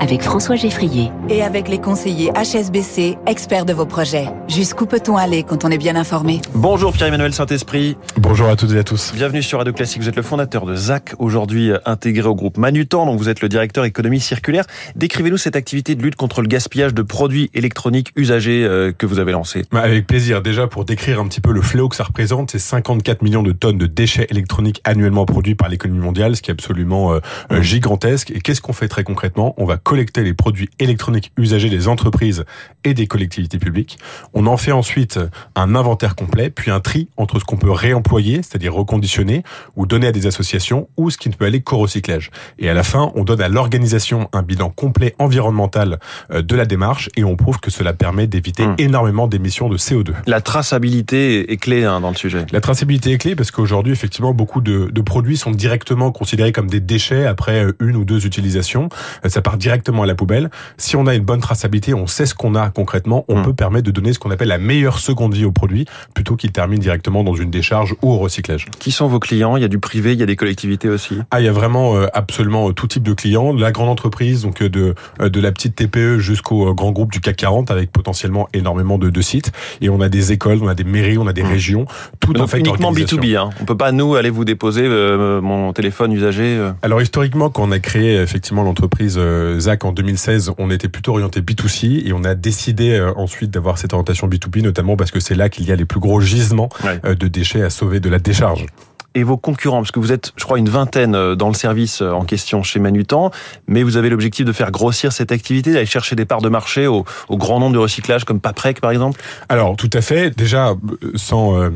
avec François Geffrier. Et avec les conseillers HSBC, experts de vos projets. Jusqu'où peut-on aller quand on est bien informé? Bonjour Pierre-Emmanuel Saint-Esprit. Bonjour à toutes et à tous. Bienvenue sur Radio Classique. Vous êtes le fondateur de ZAC, aujourd'hui intégré au groupe Manutan, donc vous êtes le directeur économie circulaire. Décrivez-nous cette activité de lutte contre le gaspillage de produits électroniques usagés euh, que vous avez lancée. Bah, avec plaisir. Déjà, pour décrire un petit peu le fléau que ça représente, c'est 54 millions de tonnes de déchets électroniques annuellement produits par l'économie mondiale, ce qui est absolument euh, euh, gigantesque. Et qu'est-ce qu'on fait très concrètement? On va collecter les produits électroniques usagés des entreprises et des collectivités publiques. On en fait ensuite un inventaire complet, puis un tri entre ce qu'on peut réemployer, c'est-à-dire reconditionner, ou donner à des associations, ou ce qui ne peut aller qu'au recyclage. Et à la fin, on donne à l'organisation un bilan complet environnemental euh, de la démarche, et on prouve que cela permet d'éviter Mmh. énormément d'émissions de CO2. La traçabilité est clé hein, dans le sujet. La traçabilité est clé parce qu'aujourd'hui, effectivement, beaucoup de, de produits sont directement considérés comme des déchets après euh, une ou deux utilisations. Euh, Ça part directement à la poubelle. Si on a une bonne traçabilité, on sait ce qu'on a concrètement, on Mm. peut permettre de donner ce qu'on appelle la meilleure seconde vie au produit plutôt qu'il termine directement dans une décharge ou au recyclage. Qui sont vos clients? Il y a du privé, il y a des collectivités aussi? Ah, il y a vraiment euh, absolument euh, tout type de clients, de la grande entreprise, donc euh, de de la petite TPE jusqu'au grand groupe du CAC 40 avec potentiellement énormément de, de sites. Et on a des écoles, on a des mairies, on a des Mm. régions, tout en Donc fait uniquement organisation. B2B. Hein. On peut pas nous aller vous déposer euh, mon téléphone usagé. euh. Alors historiquement, quand on a créé effectivement l'entreprise euh, ZAC en 2016, on était plutôt orienté B2C et on a décidé euh, ensuite d'avoir cette orientation B2B, notamment parce que c'est là qu'il y a les plus gros gisements Ouais. euh, de déchets à sauver de la décharge. Et vos concurrents Parce que vous êtes, je crois, une vingtaine euh, dans le service euh, en question chez Manutan, mais vous avez l'objectif de faire grossir cette activité, d'aller chercher des parts de marché au, grand nombre de recyclages, comme Paprec par exemple? Alors tout à fait. Déjà, euh, sans, euh,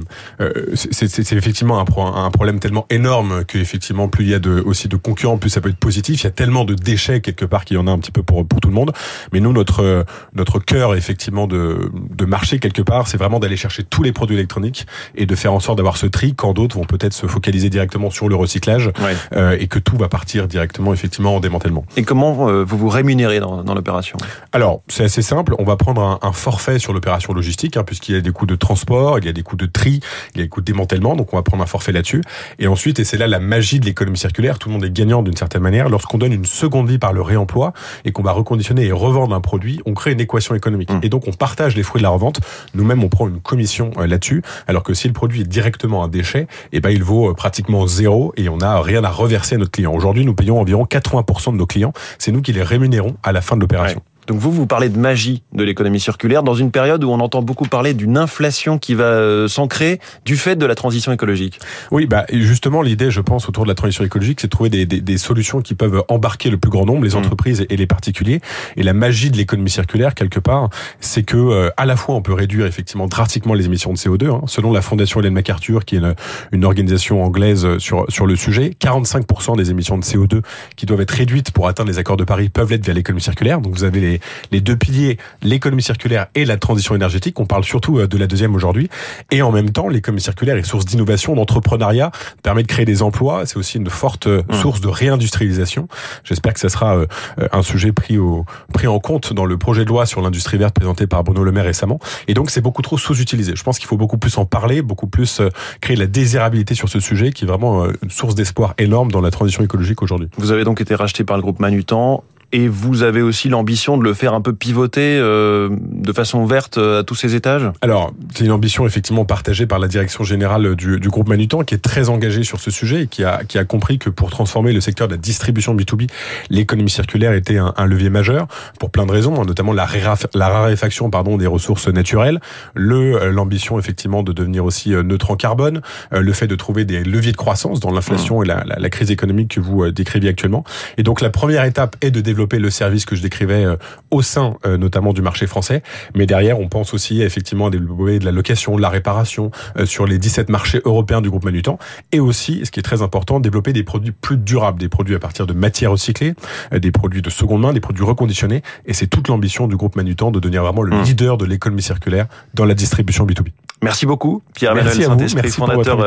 c'est effectivement un, pro- un problème tellement énorme que effectivement plus il y a aussi de concurrents, plus ça peut être positif. Il y a tellement de déchets quelque part qu'il y en a un petit peu pour tout le monde. Mais nous, notre notre cœur effectivement de de marché quelque part, c'est vraiment d'aller chercher tous les produits électroniques et de faire en sorte d'avoir ce tri quand d'autres vont peut-être se focaliser directement sur le recyclage Ouais. euh, et que tout va partir directement effectivement en démantèlement. Et comment euh, vous vous rémunérez dans, dans l'opération? Alors, c'est assez simple. On va prendre un, un forfait sur l'opération logistique, hein, puisqu'il y a des coûts de transport, il y a des coûts de tri, il y a des coûts de démantèlement. Donc, on va prendre un forfait là-dessus. Et ensuite, et c'est là la magie de l'économie circulaire, tout le monde est gagnant d'une certaine manière. Lorsqu'on donne une seconde vie par le réemploi et qu'on va reconditionner et revendre un produit, on crée une équation économique. Mmh. Et donc, on partage les fruits de la revente. Nous-mêmes, on prend une commission euh, là-dessus. Alors que si le produit est directement un déchet, eh ben, il vaut euh, pratiquement zéro et on n'a rien à reverser à notre client. Aujourd'hui, nous payons environ 80% de nos clients. C'est nous qui les rémunérons à la fin de l'opération. Donc vous, vous parlez de magie de l'économie circulaire dans une période où on entend beaucoup parler d'une inflation qui va euh, s'ancrer du fait de la transition écologique. Oui, bah justement, l'idée, je pense, autour de la transition écologique, c'est de trouver des, des, des solutions qui peuvent embarquer le plus grand nombre, les Mm. entreprises et les particuliers. Et la magie de l'économie circulaire, quelque part, c'est que euh, à la fois on peut réduire effectivement drastiquement les émissions de CO2. hein. Selon la Fondation Hélène MacArthur, qui est une, une organisation anglaise sur sur le sujet, 45% des émissions de CO2 qui doivent être réduites pour atteindre les accords de Paris peuvent l'être via l'économie circulaire. Donc vous avez les, les deux piliers, l'économie circulaire et la transition énergétique. On parle surtout euh, de la deuxième aujourd'hui. Et en même temps, l'économie circulaire est source d'innovation, d'entrepreneuriat, permet de créer des emplois. C'est aussi une forte euh, Mmh. source de réindustrialisation. J'espère que ça sera euh, un sujet pris au pris en compte dans le projet de loi sur l'industrie verte présenté par Bruno Le Maire récemment. Et donc c'est beaucoup trop sous-utilisé. Je pense qu'il faut beaucoup plus en parler, beaucoup plus créer la désirabilité sur ce sujet, qui est vraiment une source d'espoir énorme dans la transition écologique aujourd'hui. Vous avez donc été racheté par le groupe Manutan. Et vous avez aussi l'ambition de le faire un peu pivoter euh, de façon verte euh, à tous ces étages? Alors, c'est une ambition effectivement partagée par la direction générale du, du groupe Manutan, qui est très engagée sur ce sujet et qui a, qui a compris que pour transformer le secteur de la distribution B2B, l'économie circulaire était un, un levier majeur pour plein de raisons, hein, notamment la, raref- la raréfaction pardon des ressources naturelles, le euh, l'ambition effectivement de devenir aussi euh, neutre en carbone, euh, le fait de trouver des leviers de croissance dans l'inflation et la, la, la crise économique que vous euh, décriviez actuellement. Et donc la première étape est de développer le service que je décrivais euh, au sein euh, notamment du marché français, mais derrière on pense aussi effectivement à développer de la location, de la réparation euh, sur les 17 marchés européens du groupe Manutan, et aussi, ce qui est très important, développer des produits plus durables, des produits à partir de matières recyclées, des produits de seconde main, des produits reconditionnés, et c'est toute l'ambition du groupe Manutan de devenir vraiment le Mmh. leader de l'économie circulaire dans la distribution B2B. Merci beaucoup, Pierre-Emmanuel Saint-Esprit, fondateur,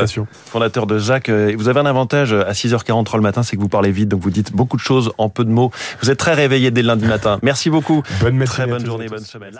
fondateur de. Euh, Vous avez un avantage à 6h43 le matin, c'est que vous parlez vite, donc vous dites beaucoup de choses en peu de mots. Vous êtes très réveillé dès le lundi matin. Merci beaucoup. Bonne Très bonne journée, bonne semaine.